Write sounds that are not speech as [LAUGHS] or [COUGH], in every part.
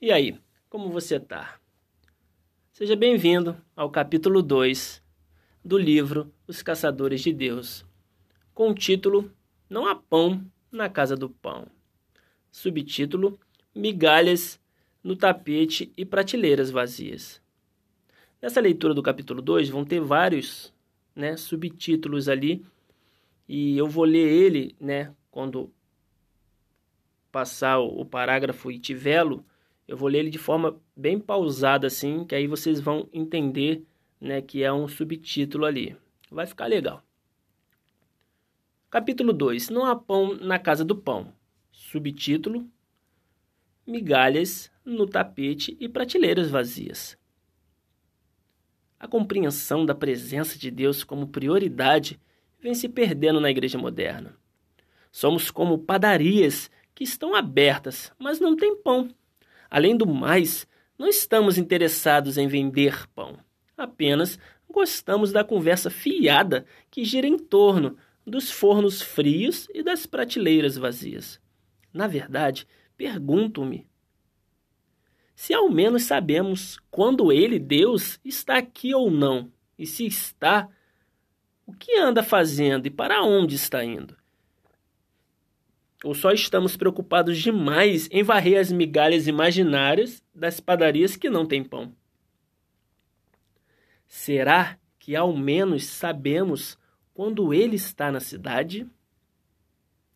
E aí, como você tá? Seja bem-vindo ao capítulo 2 do livro Os Caçadores de Deus, com o título Não há pão na casa do pão. Subtítulo Migalhas no tapete e prateleiras vazias. Nessa leitura do capítulo 2 vão ter vários né, subtítulos ali e eu vou ler ele né, quando passar o parágrafo e tivê-lo eu vou ler ele de forma bem pausada assim, que aí vocês vão entender, né, que é um subtítulo ali. Vai ficar legal. Capítulo 2. Não há pão na casa do pão. Subtítulo: Migalhas no tapete e prateleiras vazias. A compreensão da presença de Deus como prioridade vem se perdendo na igreja moderna. Somos como padarias que estão abertas, mas não tem pão. Além do mais, não estamos interessados em vender pão. Apenas gostamos da conversa fiada que gira em torno dos fornos frios e das prateleiras vazias. Na verdade, pergunto-me se ao menos sabemos quando ele, Deus, está aqui ou não, e se está, o que anda fazendo e para onde está indo. Ou só estamos preocupados demais em varrer as migalhas imaginárias das padarias que não têm pão? Será que ao menos sabemos quando ele está na cidade?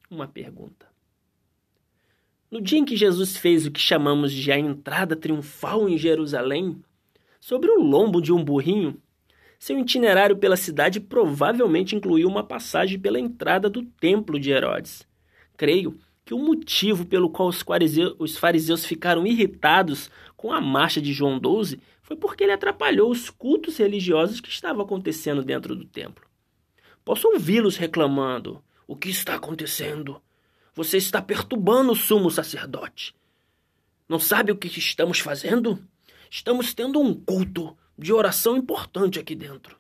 Uma pergunta. No dia em que Jesus fez o que chamamos de a entrada triunfal em Jerusalém, sobre o lombo de um burrinho, seu itinerário pela cidade provavelmente incluiu uma passagem pela entrada do templo de Herodes creio que o motivo pelo qual os fariseus, os fariseus ficaram irritados com a marcha de João XII foi porque ele atrapalhou os cultos religiosos que estavam acontecendo dentro do templo. Posso ouvi-los reclamando: O que está acontecendo? Você está perturbando o sumo sacerdote. Não sabe o que estamos fazendo? Estamos tendo um culto de oração importante aqui dentro.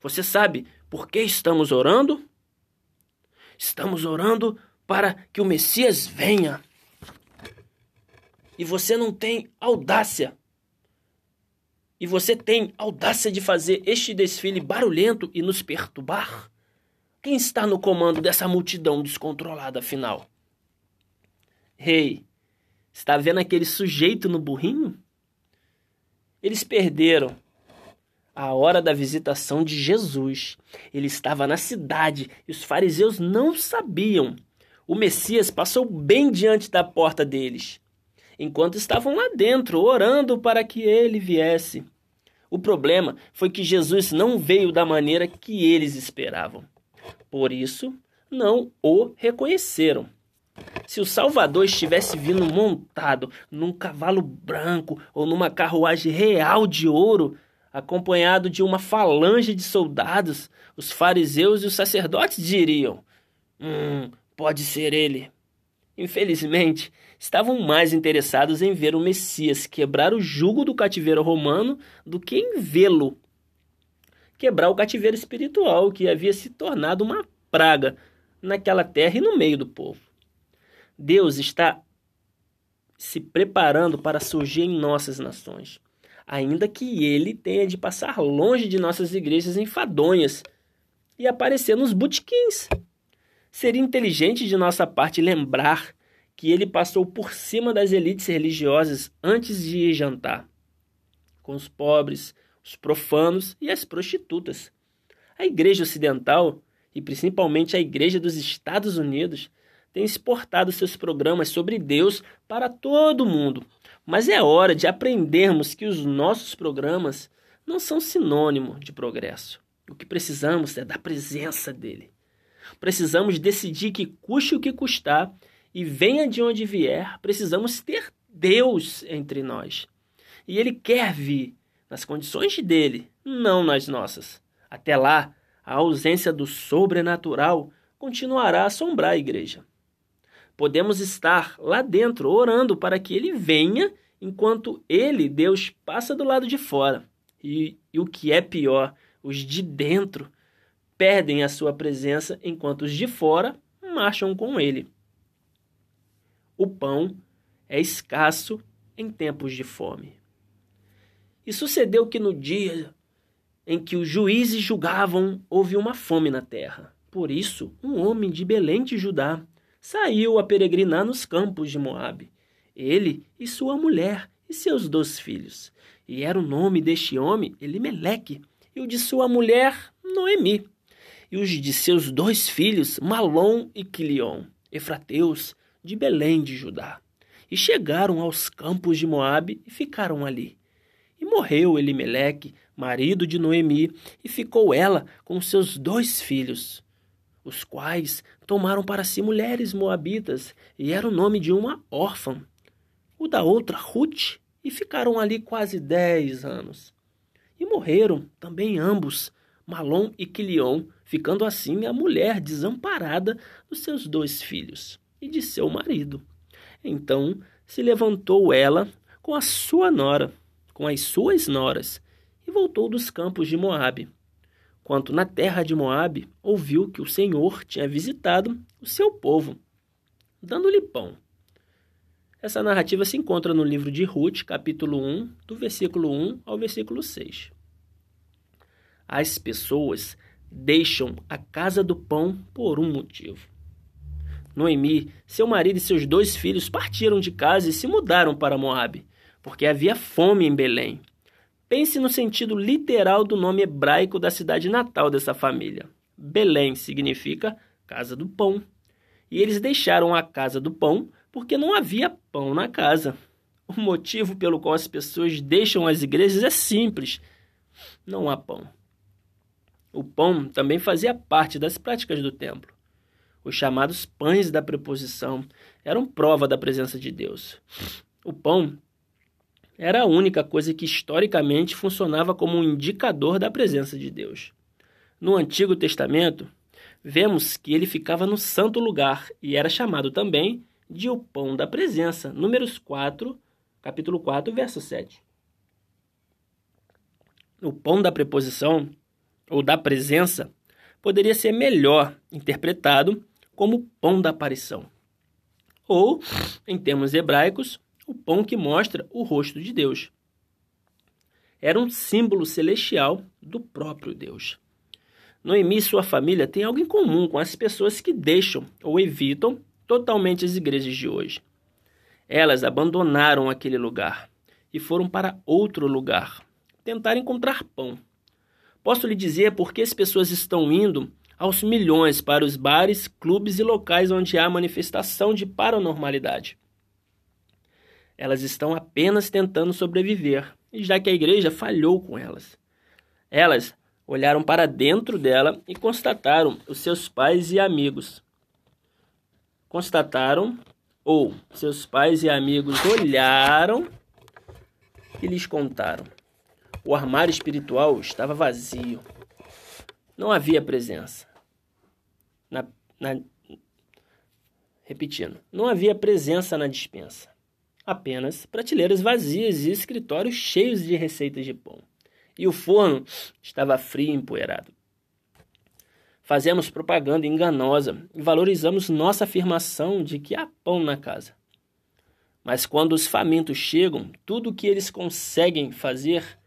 Você sabe por que estamos orando? Estamos orando para que o Messias venha. E você não tem audácia. E você tem audácia de fazer este desfile barulhento e nos perturbar? Quem está no comando dessa multidão descontrolada, afinal? Rei, hey, está vendo aquele sujeito no burrinho? Eles perderam a hora da visitação de Jesus. Ele estava na cidade e os fariseus não sabiam o Messias passou bem diante da porta deles, enquanto estavam lá dentro, orando para que ele viesse. O problema foi que Jesus não veio da maneira que eles esperavam. Por isso, não o reconheceram. Se o Salvador estivesse vindo montado num cavalo branco ou numa carruagem real de ouro, acompanhado de uma falange de soldados, os fariseus e os sacerdotes diriam: Hum, Pode ser ele. Infelizmente, estavam mais interessados em ver o Messias quebrar o jugo do cativeiro romano do que em vê-lo quebrar o cativeiro espiritual que havia se tornado uma praga naquela terra e no meio do povo. Deus está se preparando para surgir em nossas nações, ainda que ele tenha de passar longe de nossas igrejas enfadonhas e aparecer nos botequins. Seria inteligente de nossa parte lembrar que ele passou por cima das elites religiosas antes de ir jantar, com os pobres, os profanos e as prostitutas. A Igreja Ocidental, e principalmente a Igreja dos Estados Unidos, tem exportado seus programas sobre Deus para todo o mundo. Mas é hora de aprendermos que os nossos programas não são sinônimo de progresso. O que precisamos é da presença dele. Precisamos decidir que custe o que custar e venha de onde vier, precisamos ter Deus entre nós. E Ele quer vir nas condições dele, não nas nossas. Até lá, a ausência do sobrenatural continuará a assombrar a igreja. Podemos estar lá dentro orando para que ele venha, enquanto ele, Deus, passa do lado de fora. E, e o que é pior, os de dentro perdem a sua presença enquanto os de fora marcham com ele. O pão é escasso em tempos de fome. E sucedeu que no dia em que os juízes julgavam, houve uma fome na terra. Por isso, um homem de Belém de Judá saiu a peregrinar nos campos de Moabe, ele e sua mulher e seus dois filhos. E era o nome deste homem Elimeleque, e o de sua mulher Noemi, e os de seus dois filhos Malom e Quilion, efrateus de Belém de Judá. E chegaram aos campos de Moabe e ficaram ali. E morreu Elimeleque, marido de Noemi, e ficou ela com seus dois filhos, os quais tomaram para si mulheres moabitas, e era o nome de uma órfã, o da outra Ruth, e ficaram ali quase dez anos. E morreram também ambos, Malom e Quilion, ficando assim a mulher desamparada dos seus dois filhos e de seu marido. Então se levantou ela com a sua nora, com as suas noras, e voltou dos campos de Moabe. Quanto na terra de Moabe, ouviu que o Senhor tinha visitado o seu povo, dando-lhe pão. Essa narrativa se encontra no livro de Ruth, capítulo 1, do versículo 1 ao versículo 6. As pessoas deixam a casa do pão por um motivo. Noemi, seu marido e seus dois filhos partiram de casa e se mudaram para Moabe, porque havia fome em Belém. Pense no sentido literal do nome hebraico da cidade natal dessa família. Belém significa casa do pão. E eles deixaram a casa do pão porque não havia pão na casa. O motivo pelo qual as pessoas deixam as igrejas é simples: não há pão. O pão também fazia parte das práticas do templo. Os chamados pães da preposição eram prova da presença de Deus. O pão era a única coisa que historicamente funcionava como um indicador da presença de Deus. No Antigo Testamento, vemos que ele ficava no santo lugar e era chamado também de o pão da presença. Números 4, capítulo 4, verso 7. O pão da preposição ou da presença poderia ser melhor interpretado como pão da aparição. Ou, em termos hebraicos, o pão que mostra o rosto de Deus. Era um símbolo celestial do próprio Deus. Noemi e sua família têm algo em comum com as pessoas que deixam ou evitam totalmente as igrejas de hoje. Elas abandonaram aquele lugar e foram para outro lugar, tentar encontrar pão. Posso lhe dizer por que as pessoas estão indo aos milhões para os bares, clubes e locais onde há manifestação de paranormalidade. Elas estão apenas tentando sobreviver, já que a igreja falhou com elas. Elas olharam para dentro dela e constataram os seus pais e amigos. Constataram, ou seus pais e amigos olharam e lhes contaram. O armário espiritual estava vazio. Não havia presença. Na, na, repetindo, não havia presença na dispensa apenas prateleiras vazias e escritórios cheios de receitas de pão. E o forno estava frio e empoeirado. Fazemos propaganda enganosa e valorizamos nossa afirmação de que há pão na casa. Mas quando os famintos chegam, tudo o que eles conseguem fazer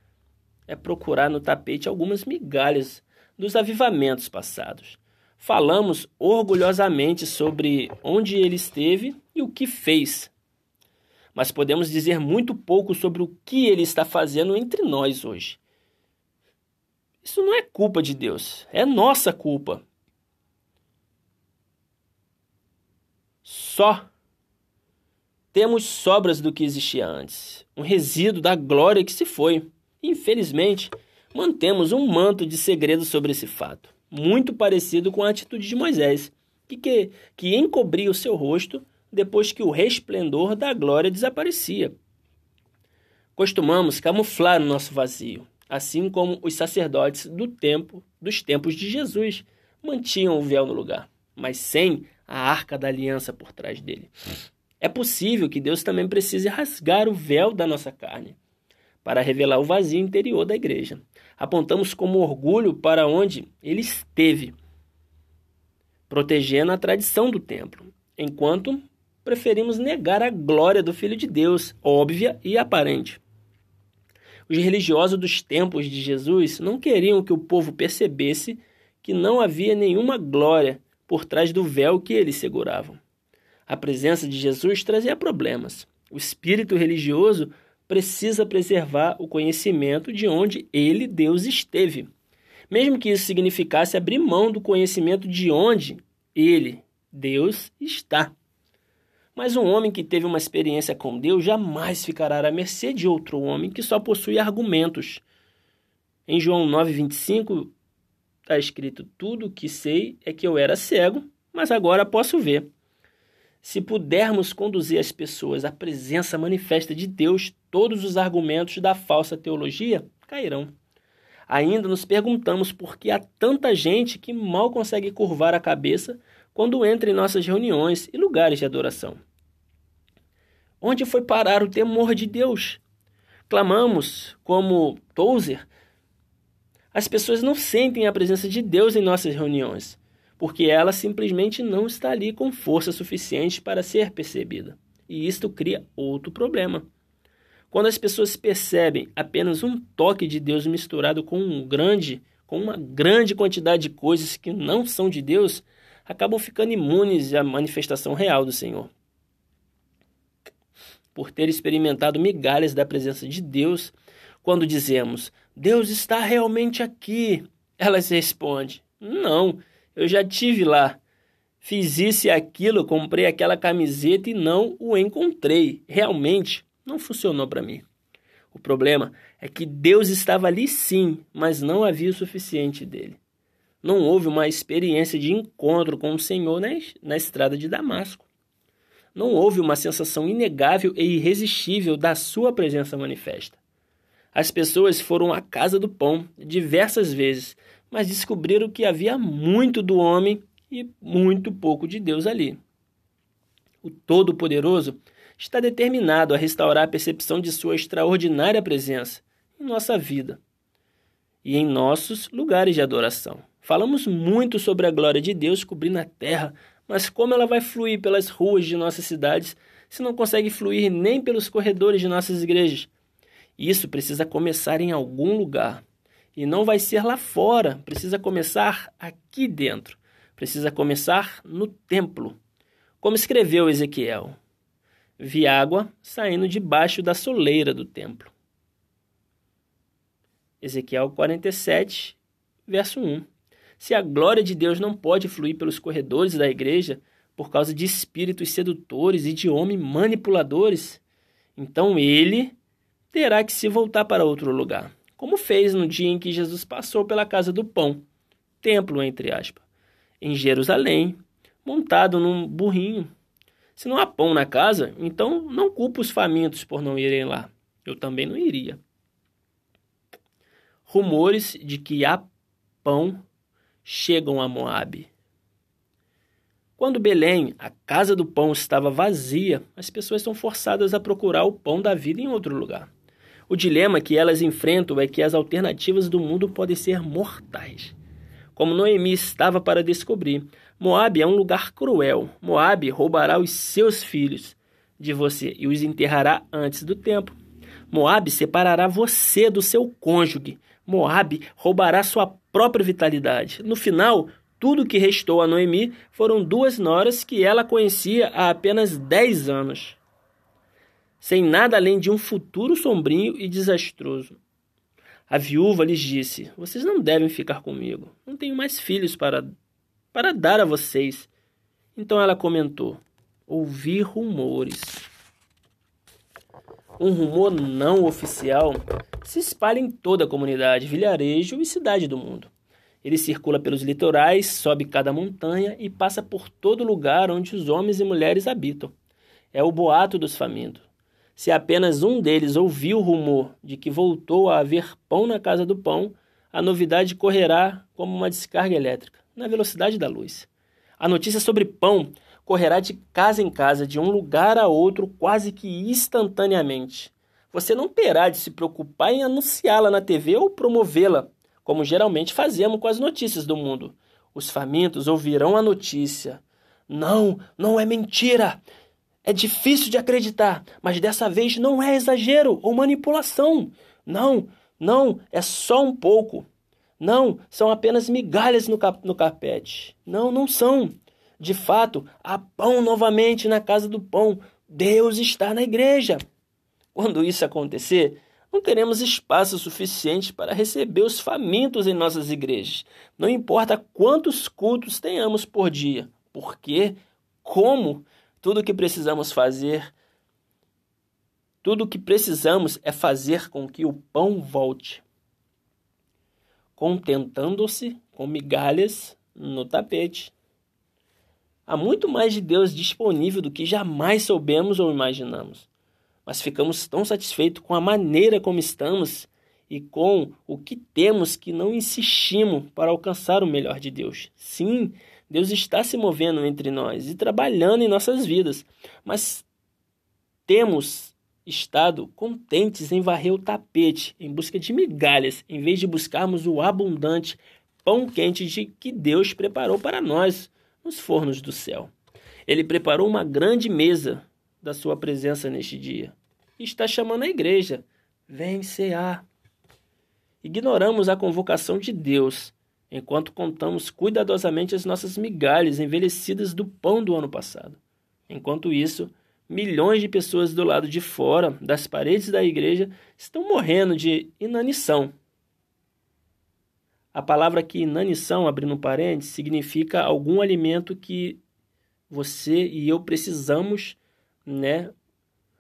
é procurar no tapete algumas migalhas dos avivamentos passados. Falamos orgulhosamente sobre onde ele esteve e o que fez mas podemos dizer muito pouco sobre o que ele está fazendo entre nós hoje. Isso não é culpa de Deus, é nossa culpa. Só temos sobras do que existia antes, um resíduo da glória que se foi. Infelizmente, mantemos um manto de segredo sobre esse fato, muito parecido com a atitude de Moisés, que, que, que encobria o seu rosto depois que o resplendor da glória desaparecia. Costumamos camuflar o nosso vazio, assim como os sacerdotes do tempo, dos tempos de Jesus, mantinham o véu no lugar, mas sem a arca da aliança por trás dele. É possível que Deus também precise rasgar o véu da nossa carne para revelar o vazio interior da igreja. Apontamos como orgulho para onde ele esteve, protegendo a tradição do templo, enquanto preferimos negar a glória do Filho de Deus, óbvia e aparente. Os religiosos dos tempos de Jesus não queriam que o povo percebesse que não havia nenhuma glória por trás do véu que eles seguravam. A presença de Jesus trazia problemas. O espírito religioso precisa preservar o conhecimento de onde ele, Deus, esteve. Mesmo que isso significasse abrir mão do conhecimento de onde ele, Deus, está. Mas um homem que teve uma experiência com Deus jamais ficará à mercê de outro homem que só possui argumentos. Em João 9,25 está escrito: Tudo o que sei é que eu era cego, mas agora posso ver. Se pudermos conduzir as pessoas à presença manifesta de Deus, todos os argumentos da falsa teologia cairão. Ainda nos perguntamos por que há tanta gente que mal consegue curvar a cabeça quando entra em nossas reuniões e lugares de adoração. Onde foi parar o temor de Deus? Clamamos, como Tozer, as pessoas não sentem a presença de Deus em nossas reuniões, porque ela simplesmente não está ali com força suficiente para ser percebida. E isto cria outro problema. Quando as pessoas percebem apenas um toque de Deus misturado com um grande, com uma grande quantidade de coisas que não são de Deus, acabam ficando imunes à manifestação real do Senhor. Por ter experimentado migalhas da presença de Deus, quando dizemos Deus está realmente aqui, elas respondem: Não, eu já tive lá. Fiz isso e aquilo, comprei aquela camiseta e não o encontrei. Realmente não funcionou para mim. O problema é que Deus estava ali sim, mas não havia o suficiente dele não houve uma experiência de encontro com o Senhor na, estrada de Damasco. Não houve uma sensação inegável e irresistível da sua presença manifesta. As pessoas foram à casa do pão diversas vezes, mas descobriram que havia muito do homem e muito pouco de Deus ali. O Todo-Poderoso está determinado a restaurar a percepção de sua extraordinária presença em nossa vida e em nossos lugares de adoração. Falamos muito sobre a glória de Deus cobrindo a terra, mas como ela vai fluir pelas ruas de nossas cidades se não consegue fluir nem pelos corredores de nossas igrejas? Isso precisa começar em algum lugar. E não vai ser lá fora, precisa começar aqui dentro. Precisa começar no templo. Como escreveu Ezequiel: Vi água saindo debaixo da soleira do templo. Ezequiel 47, verso 1. Se a glória de Deus não pode fluir pelos corredores da igreja por causa de espíritos sedutores e de homens manipuladores, então ele terá que se voltar para outro lugar, como fez no dia em que Jesus passou pela casa do pão, templo entre aspas, em Jerusalém, montado num burrinho. Se não há pão na casa, então não culpa os famintos por não irem lá. Eu também não iria. Rumores de que há pão chegam a Moabe. Quando Belém, a casa do pão, estava vazia, as pessoas são forçadas a procurar o pão da vida em outro lugar. O dilema que elas enfrentam é que as alternativas do mundo podem ser mortais. Como Noemi estava para descobrir, Moabe é um lugar cruel. Moabe roubará os seus filhos de você e os enterrará antes do tempo. Moabe separará você do seu cônjuge. Moabe roubará sua própria vitalidade. No final, tudo que restou a Noemi foram duas noras que ela conhecia há apenas dez anos, sem nada além de um futuro sombrio e desastroso. A viúva lhes disse: Vocês não devem ficar comigo. Não tenho mais filhos para, para dar a vocês. Então ela comentou: Ouvi rumores. Um rumor não oficial se espalha em toda a comunidade, vilarejo e cidade do mundo. Ele circula pelos litorais, sobe cada montanha e passa por todo lugar onde os homens e mulheres habitam. É o boato dos famintos. Se apenas um deles ouviu o rumor de que voltou a haver pão na casa do pão, a novidade correrá como uma descarga elétrica, na velocidade da luz. A notícia sobre pão correrá de casa em casa, de um lugar a outro, quase que instantaneamente. Você não terá de se preocupar em anunciá-la na TV ou promovê-la, como geralmente fazemos com as notícias do mundo. Os famintos ouvirão a notícia. Não, não é mentira! É difícil de acreditar, mas dessa vez não é exagero ou manipulação. Não, não, é só um pouco. Não, são apenas migalhas no, cap no carpete. Não, não são. De fato, há pão novamente na casa do pão. Deus está na igreja. Quando isso acontecer, não teremos espaço suficiente para receber os famintos em nossas igrejas. Não importa quantos cultos tenhamos por dia, porque, como, tudo o que precisamos fazer, tudo o que precisamos é fazer com que o pão volte, contentando-se com migalhas no tapete. Há muito mais de Deus disponível do que jamais soubemos ou imaginamos mas ficamos tão satisfeitos com a maneira como estamos e com o que temos que não insistimos para alcançar o melhor de Deus. Sim, Deus está se movendo entre nós e trabalhando em nossas vidas, mas temos estado contentes em varrer o tapete em busca de migalhas, em vez de buscarmos o abundante pão quente de que Deus preparou para nós nos fornos do céu. Ele preparou uma grande mesa da sua presença neste dia. E está chamando a igreja. Vem cear. Ignoramos a convocação de Deus, enquanto contamos cuidadosamente as nossas migalhas envelhecidas do pão do ano passado. Enquanto isso, milhões de pessoas do lado de fora das paredes da igreja estão morrendo de inanição. A palavra aqui, inanição, abrindo um parênteses, significa algum alimento que você e eu precisamos né,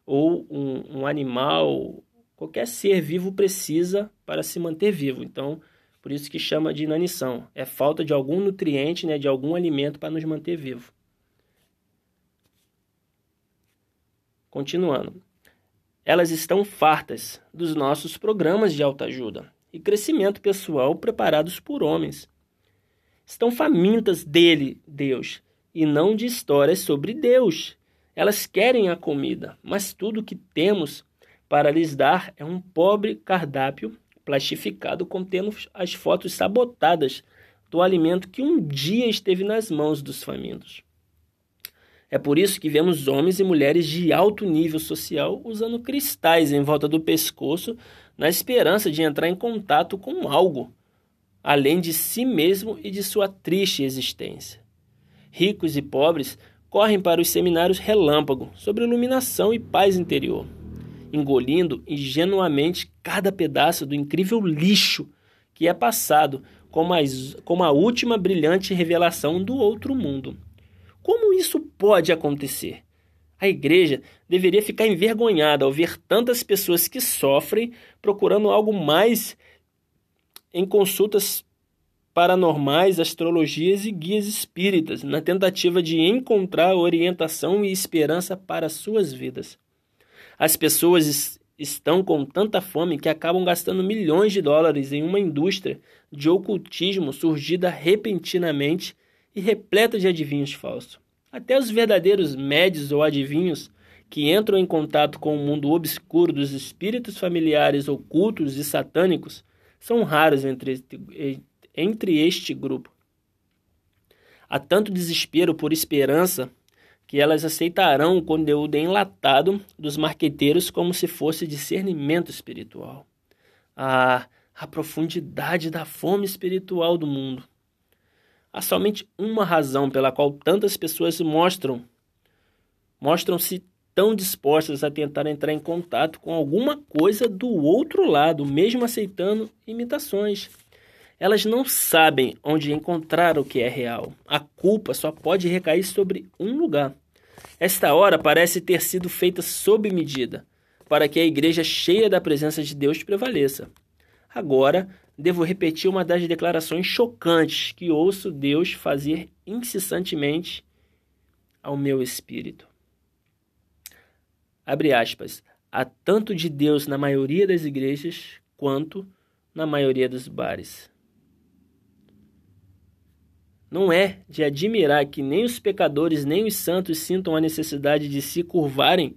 ou um, um animal, qualquer ser vivo precisa para se manter vivo. Então, por isso que chama de inanição. É falta de algum nutriente, né, de algum alimento para nos manter vivo. Continuando. Elas estão fartas dos nossos programas de autoajuda e crescimento pessoal preparados por homens. Estão famintas dele, Deus, e não de histórias sobre Deus elas querem a comida, mas tudo que temos para lhes dar é um pobre cardápio plastificado contendo as fotos sabotadas do alimento que um dia esteve nas mãos dos famintos. É por isso que vemos homens e mulheres de alto nível social usando cristais em volta do pescoço na esperança de entrar em contato com algo, além de si mesmo e de sua triste existência. Ricos e pobres correm para os seminários relâmpago sobre iluminação e paz interior, engolindo ingenuamente cada pedaço do incrível lixo que é passado como, as, como a última brilhante revelação do outro mundo. Como isso pode acontecer? A igreja deveria ficar envergonhada ao ver tantas pessoas que sofrem procurando algo mais em consultas paranormais, astrologias e guias espíritas, na tentativa de encontrar orientação e esperança para suas vidas. As pessoas estão com tanta fome que acabam gastando milhões de dólares em uma indústria de ocultismo surgida repentinamente e repleta de adivinhos falsos. Até os verdadeiros médios ou adivinhos que entram em contato com o mundo obscuro dos espíritos familiares ocultos e satânicos são raros entre, entre este grupo. Há tanto desespero por esperança que elas aceitarão o conteúdo enlatado dos marqueteiros como se fosse discernimento espiritual. Ah, a profundidade da fome espiritual do mundo. Há somente uma razão pela qual tantas pessoas mostram mostram-se tão dispostas a tentar entrar em contato com alguma coisa do outro lado, mesmo aceitando imitações. Elas não sabem onde encontrar o que é real. A culpa só pode recair sobre um lugar. Esta hora parece ter sido feita sob medida, para que a igreja cheia da presença de Deus prevaleça. Agora, devo repetir uma das declarações chocantes que ouço Deus fazer incessantemente ao meu espírito. Abre aspas. Há tanto de Deus na maioria das igrejas quanto na maioria dos bares. Não é de admirar que nem os pecadores nem os santos sintam a necessidade de se curvarem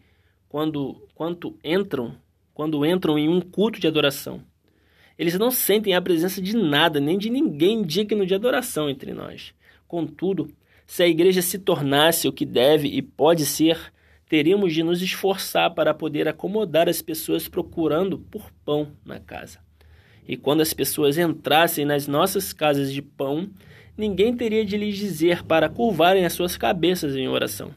quando, quando entram, quando entram em um culto de adoração. Eles não sentem a presença de nada, nem de ninguém digno de adoração entre nós. Contudo, se a igreja se tornasse o que deve e pode ser, teríamos de nos esforçar para poder acomodar as pessoas procurando por pão na casa. E quando as pessoas entrassem nas nossas casas de pão, ninguém teria de lhes dizer para curvarem as suas cabeças em oração.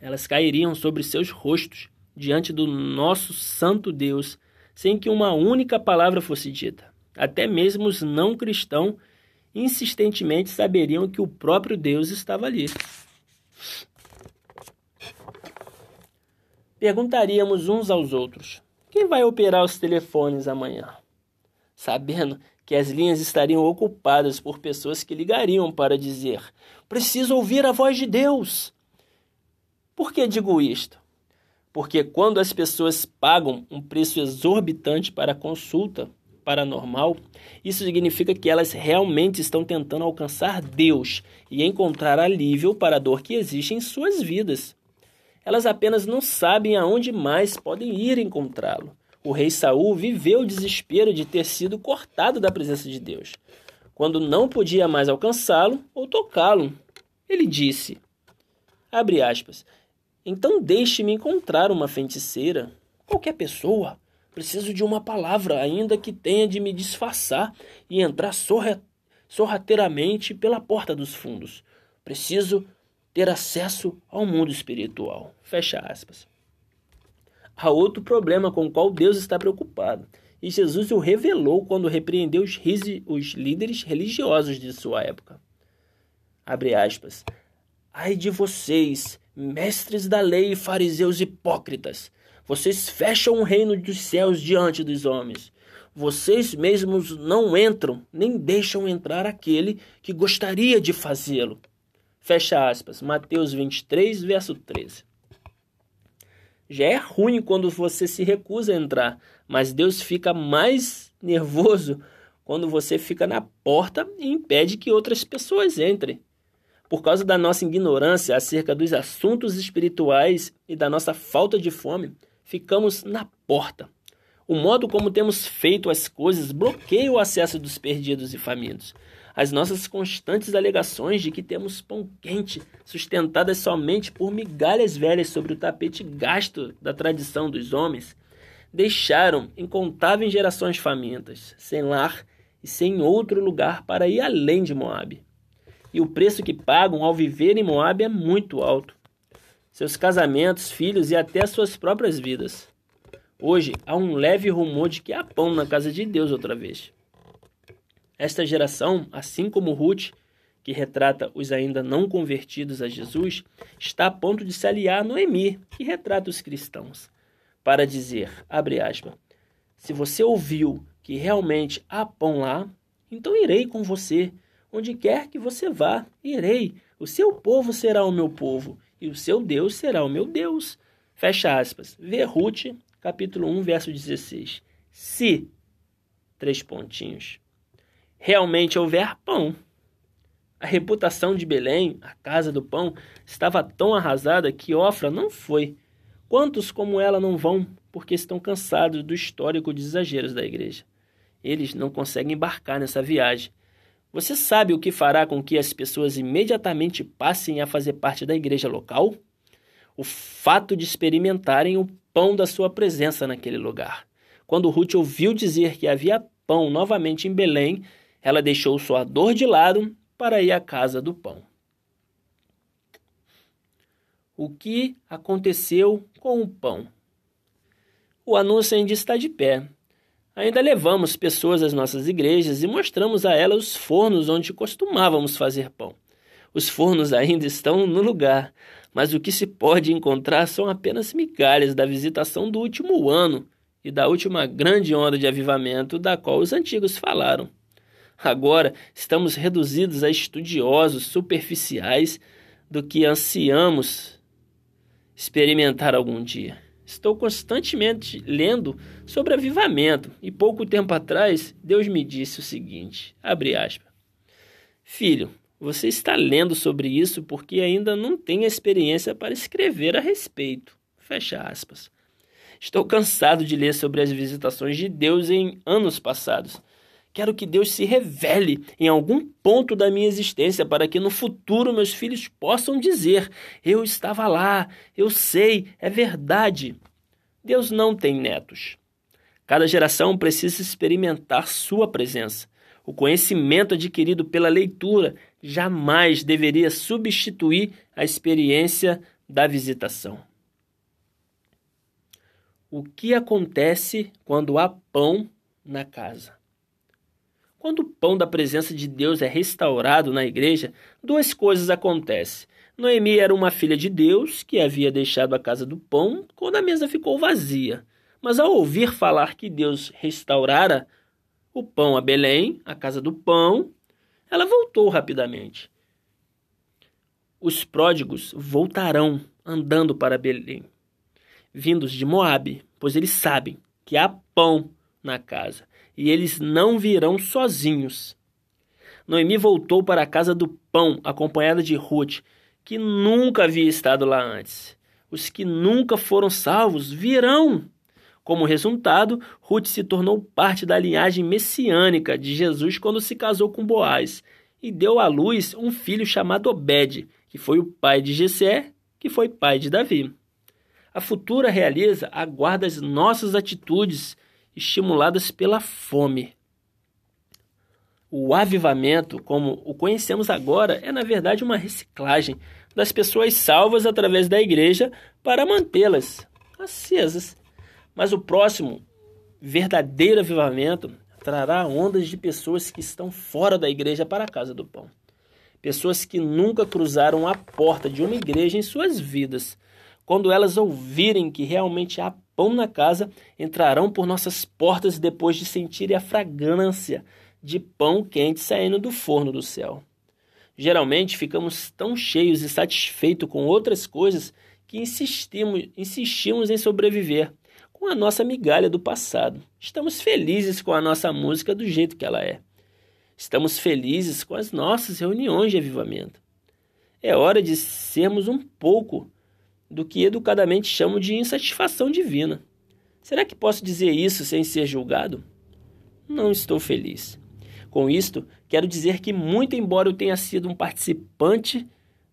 Elas cairiam sobre seus rostos diante do nosso santo Deus, sem que uma única palavra fosse dita. Até mesmo os não cristãos insistentemente saberiam que o próprio Deus estava ali. Perguntaríamos uns aos outros: quem vai operar os telefones amanhã? Sabendo que as linhas estariam ocupadas por pessoas que ligariam para dizer: preciso ouvir a voz de Deus. Por que digo isto? Porque quando as pessoas pagam um preço exorbitante para consulta paranormal, isso significa que elas realmente estão tentando alcançar Deus e encontrar alívio para a dor que existe em suas vidas. Elas apenas não sabem aonde mais podem ir encontrá-lo. O rei Saul viveu o desespero de ter sido cortado da presença de Deus. Quando não podia mais alcançá-lo ou tocá-lo, ele disse: abre aspas, então deixe-me encontrar uma feiticeira, qualquer pessoa. Preciso de uma palavra, ainda que tenha de me disfarçar e entrar sorra, sorrateiramente pela porta dos fundos. Preciso ter acesso ao mundo espiritual. Fecha aspas. Há outro problema com o qual Deus está preocupado, e Jesus o revelou quando repreendeu os, os líderes religiosos de sua época. Abre aspas. Ai de vocês, mestres da lei e fariseus hipócritas! Vocês fecham o reino dos céus diante dos homens. Vocês mesmos não entram, nem deixam entrar aquele que gostaria de fazê-lo. Fecha aspas. Mateus 23, verso 13. Já é ruim quando você se recusa a entrar, mas Deus fica mais nervoso quando você fica na porta e impede que outras pessoas entrem. Por causa da nossa ignorância acerca dos assuntos espirituais e da nossa falta de fome, ficamos na porta. O modo como temos feito as coisas bloqueia o acesso dos perdidos e famintos. As nossas constantes alegações de que temos pão quente, sustentadas somente por migalhas velhas sobre o tapete gasto da tradição dos homens, deixaram incontáveis gerações famintas, sem lar e sem outro lugar para ir além de Moabe e o preço que pagam ao viver em Moab é muito alto. Seus casamentos, filhos e até suas próprias vidas. Hoje há um leve rumor de que há pão na casa de Deus outra vez. Esta geração, assim como Ruth, que retrata os ainda não convertidos a Jesus, está a ponto de se aliar a Noemi, que retrata os cristãos, para dizer, abre aspas, se você ouviu que realmente há pão lá, então irei com você Onde quer que você vá, irei. O seu povo será o meu povo, e o seu Deus será o meu Deus. Fecha aspas. Vê Ruth, capítulo 1, verso 16. Se, três pontinhos, realmente houver pão. A reputação de Belém, a casa do pão, estava tão arrasada que Ofra não foi. Quantos como ela não vão porque estão cansados do histórico de exageros da igreja? Eles não conseguem embarcar nessa viagem você sabe o que fará com que as pessoas imediatamente passem a fazer parte da igreja local? O fato de experimentarem o pão da sua presença naquele lugar. Quando Ruth ouviu dizer que havia pão novamente em Belém, ela deixou sua dor de lado para ir à casa do pão. O que aconteceu com o pão? O anúncio ainda está de pé, Ainda levamos pessoas às nossas igrejas e mostramos a elas os fornos onde costumávamos fazer pão. Os fornos ainda estão no lugar, mas o que se pode encontrar são apenas migalhas da visitação do último ano e da última grande onda de avivamento da qual os antigos falaram. Agora estamos reduzidos a estudiosos superficiais do que ansiamos experimentar algum dia. Estou constantemente lendo sobre avivamento e pouco tempo atrás Deus me disse o seguinte: abre aspas. Filho, você está lendo sobre isso porque ainda não tem experiência para escrever a respeito. Fecha aspas. Estou cansado de ler sobre as visitações de Deus em anos passados, Quero que Deus se revele em algum ponto da minha existência para que no futuro meus filhos possam dizer: Eu estava lá, eu sei, é verdade. Deus não tem netos. Cada geração precisa experimentar sua presença. O conhecimento adquirido pela leitura jamais deveria substituir a experiência da visitação. O que acontece quando há pão na casa? Quando o pão da presença de Deus é restaurado na igreja, duas coisas acontecem. Noemi era uma filha de Deus que havia deixado a casa do pão quando a mesa ficou vazia. Mas ao ouvir falar que Deus restaurara o pão a Belém, a casa do pão, ela voltou rapidamente. Os pródigos voltarão andando para Belém, vindos de Moabe, pois eles sabem que há pão na casa e eles não virão sozinhos. Noemi voltou para a casa do pão, acompanhada de Ruth, que nunca havia estado lá antes. Os que nunca foram salvos virão. Como resultado, Ruth se tornou parte da linhagem messiânica de Jesus quando se casou com Boaz e deu à luz um filho chamado Obed, que foi o pai de Jessé, que foi pai de Davi. A futura realeza aguarda as nossas atitudes estimuladas pela fome. O avivamento, como o conhecemos agora, é na verdade uma reciclagem das pessoas salvas através da igreja para mantê-las acesas. Mas o próximo verdadeiro avivamento trará ondas de pessoas que estão fora da igreja para a casa do pão. Pessoas que nunca cruzaram a porta de uma igreja em suas vidas. Quando elas ouvirem que realmente há pão na casa, entrarão por nossas portas depois de sentirem a fragrância de pão quente saindo do forno do céu. Geralmente ficamos tão cheios e satisfeitos com outras coisas que insistimos, insistimos em sobreviver com a nossa migalha do passado. Estamos felizes com a nossa música do jeito que ela é. Estamos felizes com as nossas reuniões de avivamento. É hora de sermos um pouco do que educadamente chamo de insatisfação divina. Será que posso dizer isso sem ser julgado? Não estou feliz. Com isto, quero dizer que, muito embora eu tenha sido um participante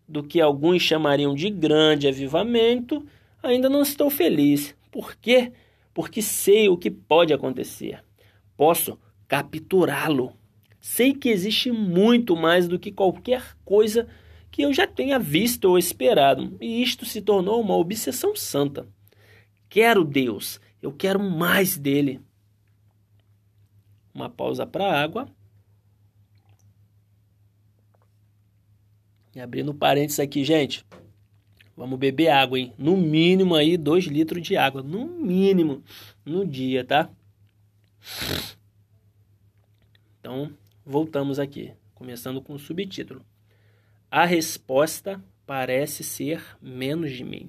do que alguns chamariam de grande avivamento, ainda não estou feliz. Por quê? Porque sei o que pode acontecer. Posso capturá-lo. Sei que existe muito mais do que qualquer coisa que eu já tenha visto ou esperado, e isto se tornou uma obsessão santa. Quero Deus, eu quero mais dele. Uma pausa para água. E abrindo parênteses aqui, gente. Vamos beber água, hein? No mínimo aí, 2 litros de água. No mínimo, no dia, tá? Então, voltamos aqui. Começando com o subtítulo. A resposta parece ser menos de mim.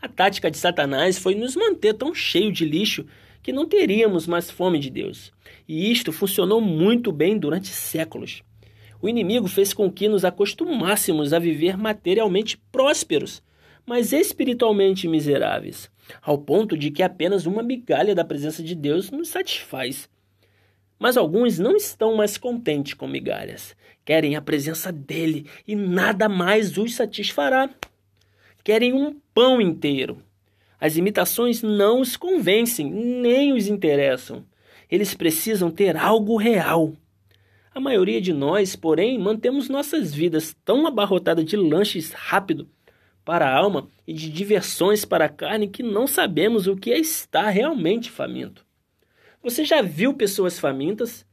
A tática de Satanás foi nos manter tão cheio de lixo que não teríamos mais fome de Deus. E isto funcionou muito bem durante séculos. O inimigo fez com que nos acostumássemos a viver materialmente prósperos, mas espiritualmente miseráveis, ao ponto de que apenas uma migalha da presença de Deus nos satisfaz. Mas alguns não estão mais contentes com migalhas. Querem a presença dele e nada mais os satisfará. Querem um pão inteiro. As imitações não os convencem, nem os interessam. Eles precisam ter algo real. A maioria de nós, porém, mantemos nossas vidas tão abarrotadas de lanches rápido para a alma e de diversões para a carne que não sabemos o que é estar realmente faminto. Você já viu pessoas famintas?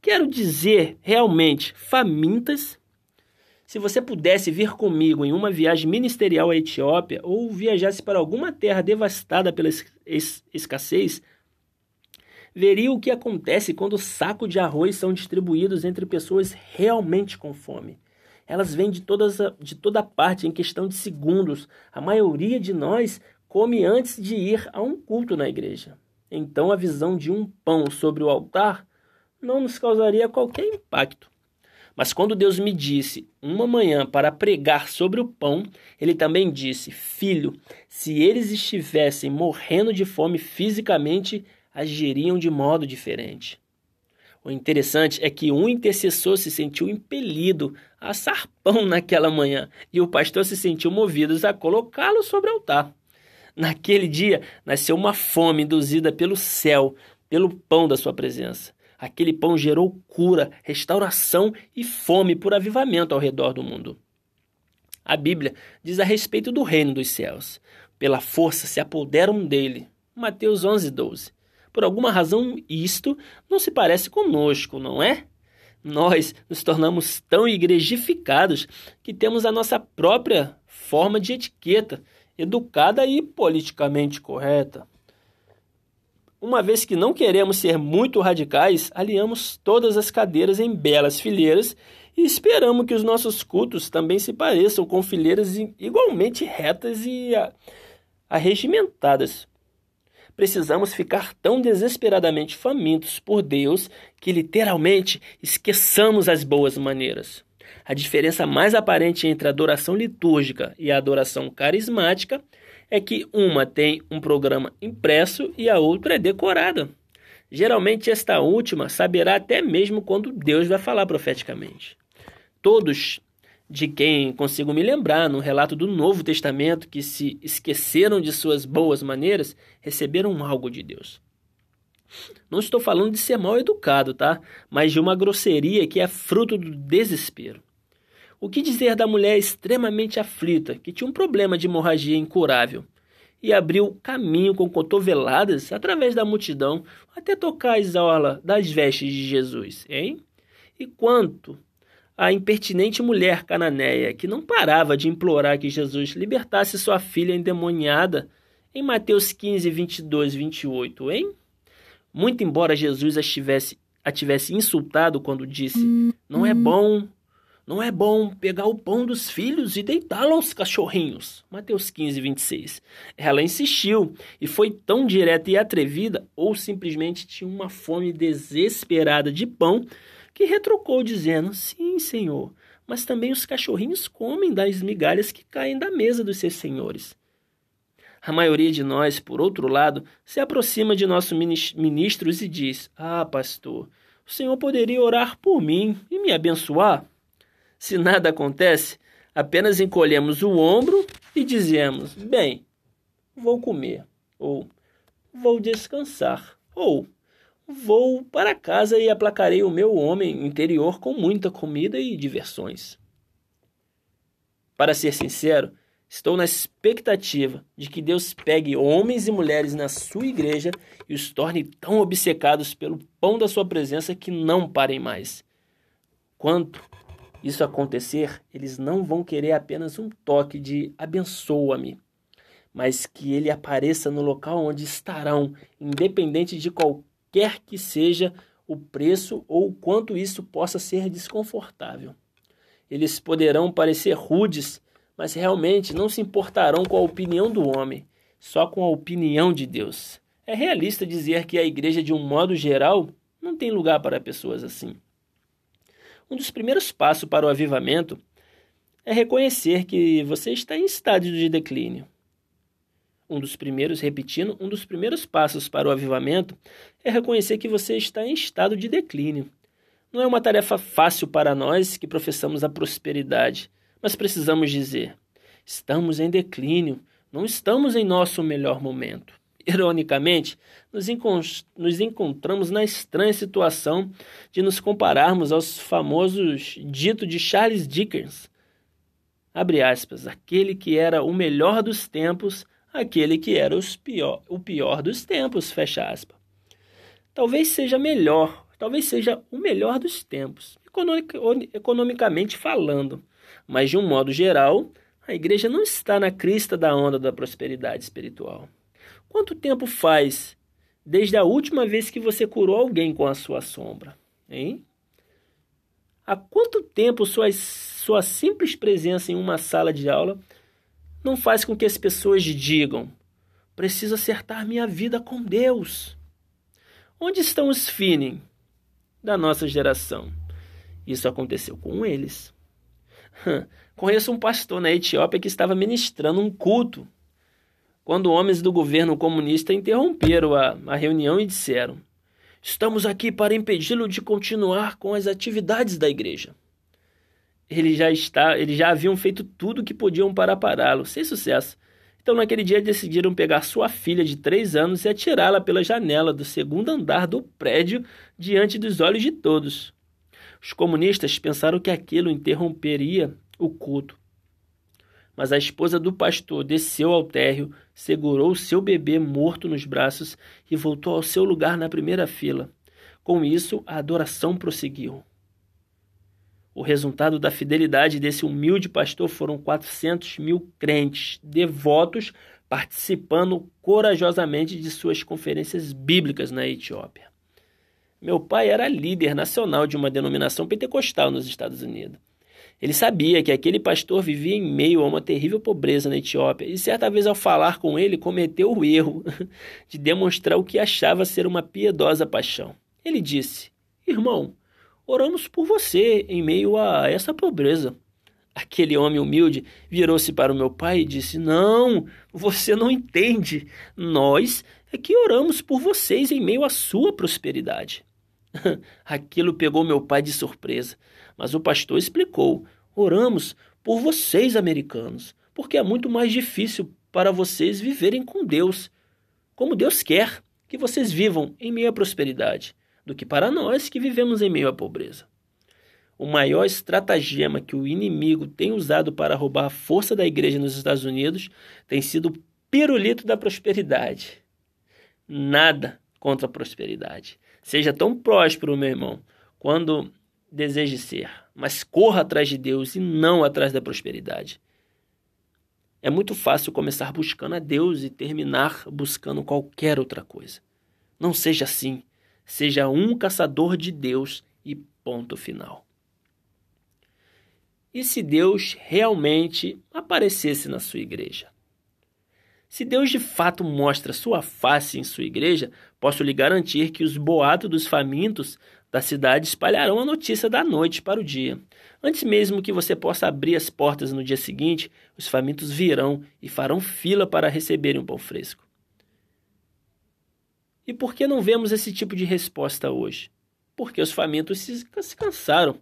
Quero dizer, realmente, famintas. Se você pudesse vir comigo em uma viagem ministerial à Etiópia ou viajasse para alguma terra devastada pela es escassez, veria o que acontece quando sacos de arroz são distribuídos entre pessoas realmente com fome. Elas vêm de, todas, de toda parte em questão de segundos. A maioria de nós come antes de ir a um culto na igreja. Então a visão de um pão sobre o altar não nos causaria qualquer impacto. Mas quando Deus me disse uma manhã para pregar sobre o pão, ele também disse: Filho, se eles estivessem morrendo de fome fisicamente, agiriam de modo diferente. O interessante é que um intercessor se sentiu impelido a assar pão naquela manhã e o pastor se sentiu movido a colocá-lo sobre o altar. Naquele dia nasceu uma fome induzida pelo céu, pelo pão da sua presença. Aquele pão gerou cura, restauração e fome por avivamento ao redor do mundo. A Bíblia diz a respeito do reino dos céus. Pela força se apoderam dele. Mateus 11, 12. Por alguma razão, isto não se parece conosco, não é? Nós nos tornamos tão igrejificados que temos a nossa própria forma de etiqueta, educada e politicamente correta. Uma vez que não queremos ser muito radicais, alinhamos todas as cadeiras em belas fileiras e esperamos que os nossos cultos também se pareçam com fileiras igualmente retas e arregimentadas. Precisamos ficar tão desesperadamente famintos por Deus que literalmente esqueçamos as boas maneiras. A diferença mais aparente entre a adoração litúrgica e a adoração carismática é que uma tem um programa impresso e a outra é decorada. Geralmente, esta última saberá até mesmo quando Deus vai falar profeticamente. Todos de quem consigo me lembrar no relato do Novo Testamento que se esqueceram de suas boas maneiras receberam algo de Deus. Não estou falando de ser mal educado, tá? Mas de uma grosseria que é fruto do desespero. O que dizer da mulher extremamente aflita, que tinha um problema de hemorragia incurável, e abriu caminho com cotoveladas através da multidão até tocar as orlas das vestes de Jesus, hein? E quanto a impertinente mulher cananeia que não parava de implorar que Jesus libertasse sua filha endemoniada em Mateus 15, 22, 28, hein? Muito embora Jesus a tivesse, a tivesse insultado quando disse: Não é bom não é bom pegar o pão dos filhos e deitá-lo aos cachorrinhos. Mateus 15, 26. Ela insistiu e foi tão direta e atrevida, ou simplesmente tinha uma fome desesperada de pão, que retrucou, dizendo: Sim, senhor, mas também os cachorrinhos comem das migalhas que caem da mesa dos seus senhores. A maioria de nós, por outro lado, se aproxima de nossos ministros e diz: Ah, pastor, o senhor poderia orar por mim e me abençoar? Se nada acontece, apenas encolhemos o ombro e dizemos: Bem, vou comer, ou vou descansar, ou vou para casa e aplacarei o meu homem interior com muita comida e diversões. Para ser sincero, estou na expectativa de que Deus pegue homens e mulheres na sua igreja e os torne tão obcecados pelo pão da sua presença que não parem mais. Quanto isso acontecer, eles não vão querer apenas um toque de abençoa-me, mas que ele apareça no local onde estarão, independente de qualquer que seja o preço ou o quanto isso possa ser desconfortável. Eles poderão parecer rudes, mas realmente não se importarão com a opinião do homem, só com a opinião de Deus. É realista dizer que a igreja, de um modo geral, não tem lugar para pessoas assim. Um dos primeiros passos para o avivamento é reconhecer que você está em estágio de declínio. Um dos primeiros, repetindo, um dos primeiros passos para o avivamento é reconhecer que você está em estado de declínio. Não é uma tarefa fácil para nós que professamos a prosperidade, mas precisamos dizer: estamos em declínio, não estamos em nosso melhor momento. Ironicamente, nos, nos encontramos na estranha situação de nos compararmos aos famosos dito de Charles Dickens. Abre aspas, aquele que era o melhor dos tempos, aquele que era pior, o pior dos tempos, fecha aspas. Talvez seja melhor, talvez seja o melhor dos tempos, economicamente falando, mas de um modo geral, a igreja não está na crista da onda da prosperidade espiritual. Quanto tempo faz desde a última vez que você curou alguém com a sua sombra? Hein? Há quanto tempo sua, sua simples presença em uma sala de aula não faz com que as pessoas digam: preciso acertar minha vida com Deus? Onde estão os Finning da nossa geração? Isso aconteceu com eles. Conheço um pastor na Etiópia que estava ministrando um culto quando homens do governo comunista interromperam a, a reunião e disseram: Estamos aqui para impedi-lo de continuar com as atividades da igreja. Eles já, está, eles já haviam feito tudo o que podiam para pará-lo, sem sucesso. Então, naquele dia, decidiram pegar sua filha de três anos e atirá-la pela janela do segundo andar do prédio diante dos olhos de todos. Os comunistas pensaram que aquilo interromperia o culto. Mas a esposa do pastor desceu ao térreo, segurou seu bebê morto nos braços e voltou ao seu lugar na primeira fila. Com isso, a adoração prosseguiu. O resultado da fidelidade desse humilde pastor foram 400 mil crentes devotos participando corajosamente de suas conferências bíblicas na Etiópia. Meu pai era líder nacional de uma denominação pentecostal nos Estados Unidos. Ele sabia que aquele pastor vivia em meio a uma terrível pobreza na Etiópia e certa vez, ao falar com ele, cometeu o erro [LAUGHS] de demonstrar o que achava ser uma piedosa paixão. Ele disse: Irmão, Oramos por você em meio a essa pobreza. Aquele homem humilde virou-se para o meu pai e disse: Não, você não entende. Nós é que oramos por vocês em meio à sua prosperidade. [LAUGHS] Aquilo pegou meu pai de surpresa, mas o pastor explicou: Oramos por vocês, americanos, porque é muito mais difícil para vocês viverem com Deus, como Deus quer que vocês vivam em meio à prosperidade do que para nós que vivemos em meio à pobreza. O maior estratagema que o inimigo tem usado para roubar a força da igreja nos Estados Unidos tem sido o pirulito da prosperidade. Nada contra a prosperidade. Seja tão próspero, meu irmão, quando deseje ser, mas corra atrás de Deus e não atrás da prosperidade. É muito fácil começar buscando a Deus e terminar buscando qualquer outra coisa. Não seja assim. Seja um caçador de Deus e ponto final. E se Deus realmente aparecesse na sua igreja? Se Deus de fato mostra sua face em sua igreja, posso lhe garantir que os boatos dos famintos da cidade espalharão a notícia da noite para o dia. Antes mesmo que você possa abrir as portas no dia seguinte, os famintos virão e farão fila para receberem um pão fresco. E por que não vemos esse tipo de resposta hoje? Porque os famintos se, se cansaram.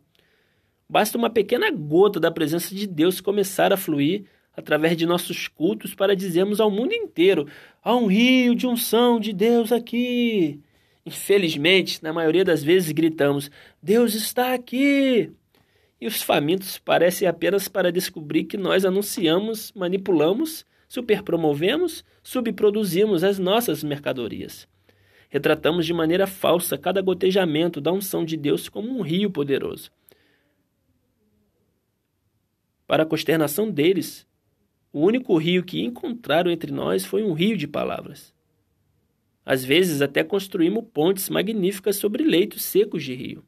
Basta uma pequena gota da presença de Deus começar a fluir através de nossos cultos para dizermos ao mundo inteiro: há um rio de unção de Deus aqui. Infelizmente, na maioria das vezes gritamos: Deus está aqui. E os famintos parecem apenas para descobrir que nós anunciamos, manipulamos, superpromovemos, subproduzimos as nossas mercadorias. Retratamos de maneira falsa cada gotejamento da unção de Deus como um rio poderoso. Para a consternação deles, o único rio que encontraram entre nós foi um rio de palavras. Às vezes até construímos pontes magníficas sobre leitos secos de rio.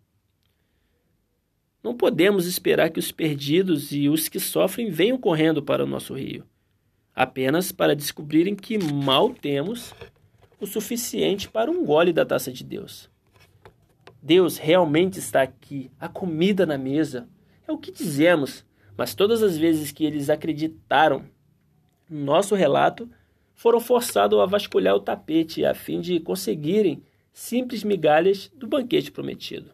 Não podemos esperar que os perdidos e os que sofrem venham correndo para o nosso rio, apenas para descobrirem que mal temos o suficiente para um gole da taça de Deus. Deus realmente está aqui, a comida na mesa. É o que dizemos, mas todas as vezes que eles acreditaram no nosso relato, foram forçados a vasculhar o tapete a fim de conseguirem simples migalhas do banquete prometido.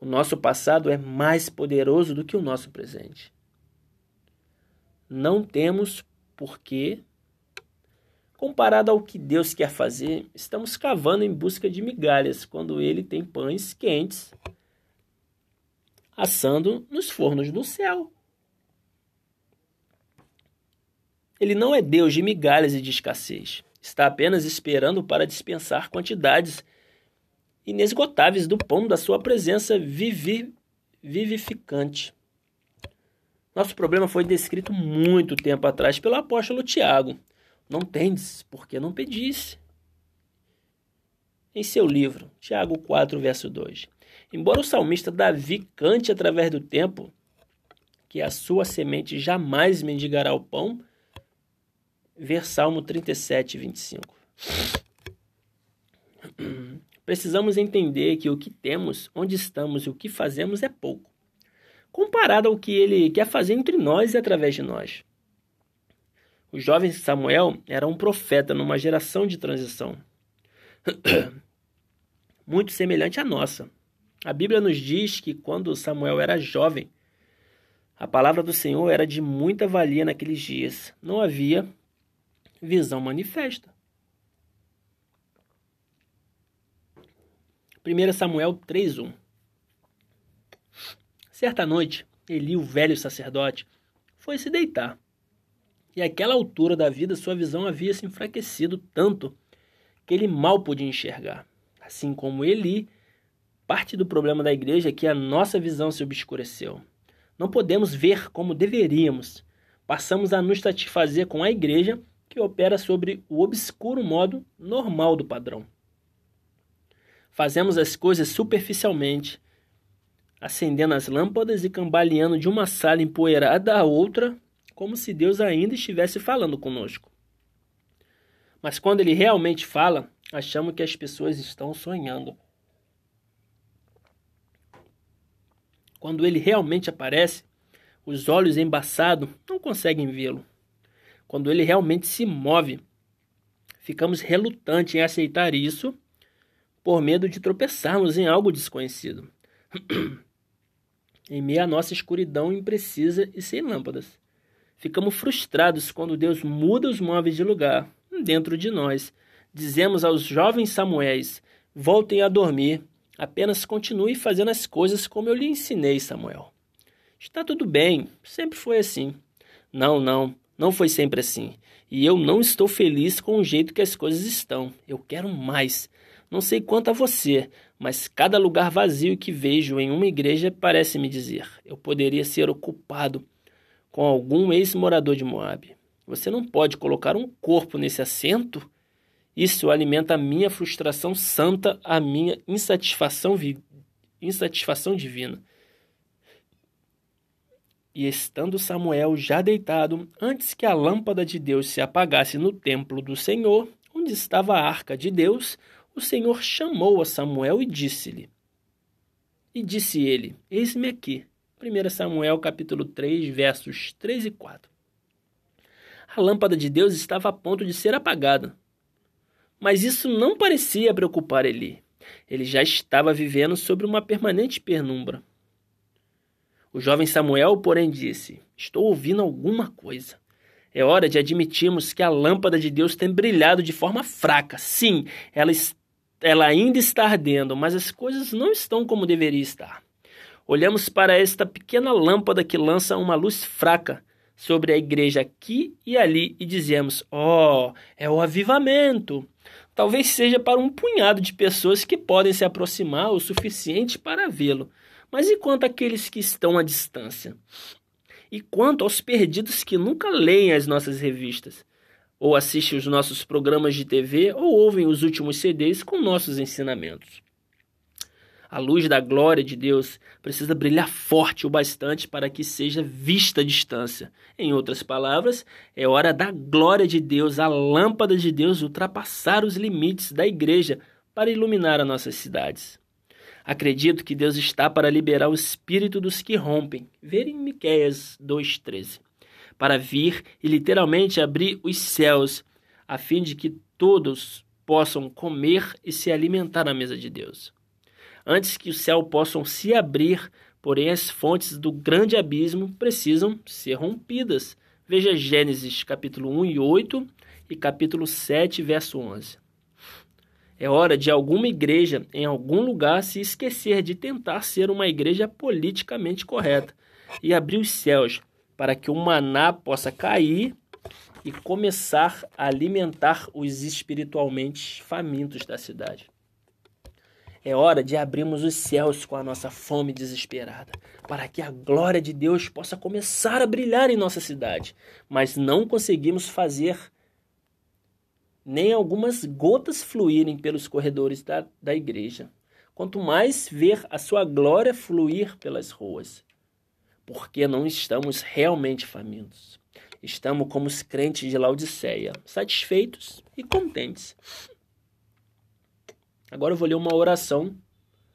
O nosso passado é mais poderoso do que o nosso presente. Não temos por que Comparado ao que Deus quer fazer, estamos cavando em busca de migalhas quando Ele tem pães quentes assando nos fornos do céu. Ele não é Deus de migalhas e de escassez. Está apenas esperando para dispensar quantidades inesgotáveis do pão da sua presença vivi vivificante. Nosso problema foi descrito muito tempo atrás pelo apóstolo Tiago. Não tendes, porque não pedisse. Em seu livro, Tiago 4, verso 2. Embora o salmista Davi cante através do tempo que a sua semente jamais mendigará o pão, ver Salmo 37, 25. Precisamos entender que o que temos, onde estamos e o que fazemos é pouco, comparado ao que ele quer fazer entre nós e através de nós. O jovem Samuel era um profeta numa geração de transição, [COUGHS] muito semelhante à nossa. A Bíblia nos diz que quando Samuel era jovem, a palavra do Senhor era de muita valia naqueles dias. Não havia visão manifesta. 1 Samuel 3:1 Certa noite, Eli, o velho sacerdote, foi se deitar. E àquela altura da vida sua visão havia se enfraquecido tanto que ele mal podia enxergar. Assim como Eli, parte do problema da igreja é que a nossa visão se obscureceu. Não podemos ver como deveríamos. Passamos a nos satisfazer com a igreja que opera sobre o obscuro modo normal do padrão. Fazemos as coisas superficialmente, acendendo as lâmpadas e cambaleando de uma sala empoeirada a outra, como se Deus ainda estivesse falando conosco. Mas quando ele realmente fala, achamos que as pessoas estão sonhando. Quando ele realmente aparece, os olhos embaçados não conseguem vê-lo. Quando ele realmente se move, ficamos relutantes em aceitar isso por medo de tropeçarmos em algo desconhecido. [CLEARS THROAT] em meio à nossa escuridão imprecisa e sem lâmpadas. Ficamos frustrados quando Deus muda os móveis de lugar dentro de nós. Dizemos aos jovens Samuéis: voltem a dormir, apenas continue fazendo as coisas como eu lhe ensinei, Samuel. Está tudo bem, sempre foi assim. Não, não, não foi sempre assim. E eu não estou feliz com o jeito que as coisas estão. Eu quero mais. Não sei quanto a você, mas cada lugar vazio que vejo em uma igreja parece me dizer: eu poderia ser ocupado com algum ex-morador de Moab. Você não pode colocar um corpo nesse assento? Isso alimenta a minha frustração santa, a minha insatisfação, insatisfação divina. E estando Samuel já deitado, antes que a lâmpada de Deus se apagasse no templo do Senhor, onde estava a arca de Deus, o Senhor chamou a Samuel e disse-lhe: E disse ele: Eis-me aqui. 1 Samuel capítulo 3, versos 3 e 4. A lâmpada de Deus estava a ponto de ser apagada. Mas isso não parecia preocupar Eli. Ele já estava vivendo sobre uma permanente penumbra. O jovem Samuel, porém, disse: Estou ouvindo alguma coisa. É hora de admitirmos que a lâmpada de Deus tem brilhado de forma fraca. Sim, ela ela ainda está ardendo, mas as coisas não estão como deveria estar. Olhamos para esta pequena lâmpada que lança uma luz fraca sobre a igreja aqui e ali e dizemos: Oh, é o avivamento. Talvez seja para um punhado de pessoas que podem se aproximar o suficiente para vê-lo. Mas e quanto àqueles que estão à distância? E quanto aos perdidos que nunca leem as nossas revistas? ou assistem os nossos programas de TV ou ouvem os últimos CDs com nossos ensinamentos. A luz da glória de Deus precisa brilhar forte o bastante para que seja vista à distância. Em outras palavras, é hora da glória de Deus, a lâmpada de Deus, ultrapassar os limites da igreja para iluminar as nossas cidades. Acredito que Deus está para liberar o espírito dos que rompem. Ver em Miqueias 2:13 para vir e literalmente abrir os céus, a fim de que todos possam comer e se alimentar na mesa de Deus. Antes que o céu possam se abrir, porém as fontes do grande abismo precisam ser rompidas. Veja Gênesis capítulo 1 e 8 e capítulo 7, verso 11. É hora de alguma igreja em algum lugar se esquecer de tentar ser uma igreja politicamente correta e abrir os céus para que o maná possa cair e começar a alimentar os espiritualmente famintos da cidade. É hora de abrirmos os céus com a nossa fome desesperada, para que a glória de Deus possa começar a brilhar em nossa cidade. Mas não conseguimos fazer nem algumas gotas fluírem pelos corredores da, da igreja. Quanto mais ver a sua glória fluir pelas ruas porque não estamos realmente famintos. Estamos como os crentes de Laodiceia, satisfeitos e contentes. Agora eu vou ler uma oração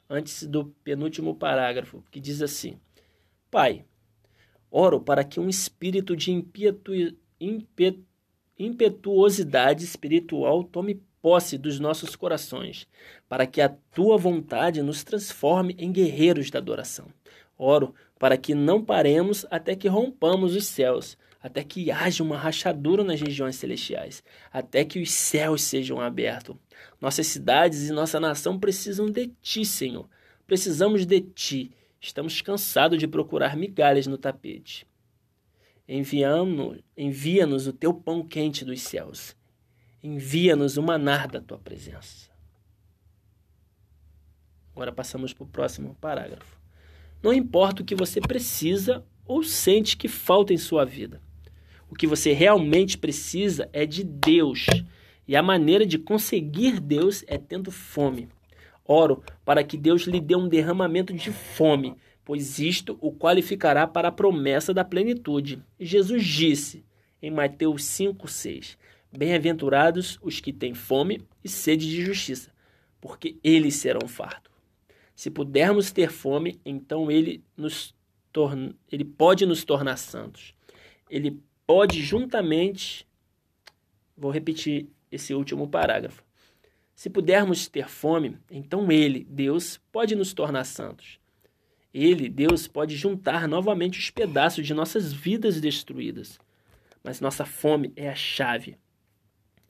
antes do penúltimo parágrafo, que diz assim: Pai, oro para que um espírito de impietu, impet, impetuosidade espiritual tome posse dos nossos corações, para que a tua vontade nos transforme em guerreiros da adoração. Oro para que não paremos até que rompamos os céus, até que haja uma rachadura nas regiões celestiais, até que os céus sejam abertos. Nossas cidades e nossa nação precisam de ti, Senhor. Precisamos de ti. Estamos cansados de procurar migalhas no tapete. Envia-nos o teu pão quente dos céus. Envia-nos o manar da tua presença. Agora passamos para o próximo parágrafo. Não importa o que você precisa ou sente que falta em sua vida. O que você realmente precisa é de Deus. E a maneira de conseguir Deus é tendo fome. Oro para que Deus lhe dê um derramamento de fome, pois isto o qualificará para a promessa da plenitude. Jesus disse em Mateus 5,6: Bem-aventurados os que têm fome e sede de justiça, porque eles serão fartos. Se pudermos ter fome, então ele nos torna, ele pode nos tornar santos. Ele pode juntamente Vou repetir esse último parágrafo. Se pudermos ter fome, então ele, Deus, pode nos tornar santos. Ele, Deus, pode juntar novamente os pedaços de nossas vidas destruídas. Mas nossa fome é a chave.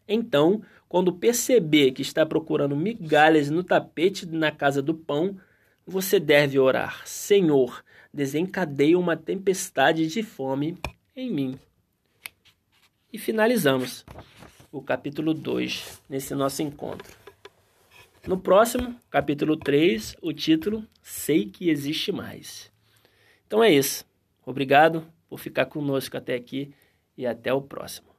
Então, quando perceber que está procurando migalhas no tapete na casa do pão, você deve orar: Senhor, desencadeia uma tempestade de fome em mim. E finalizamos o capítulo 2 nesse nosso encontro. No próximo, capítulo 3, o título Sei que existe mais. Então é isso. Obrigado por ficar conosco até aqui e até o próximo.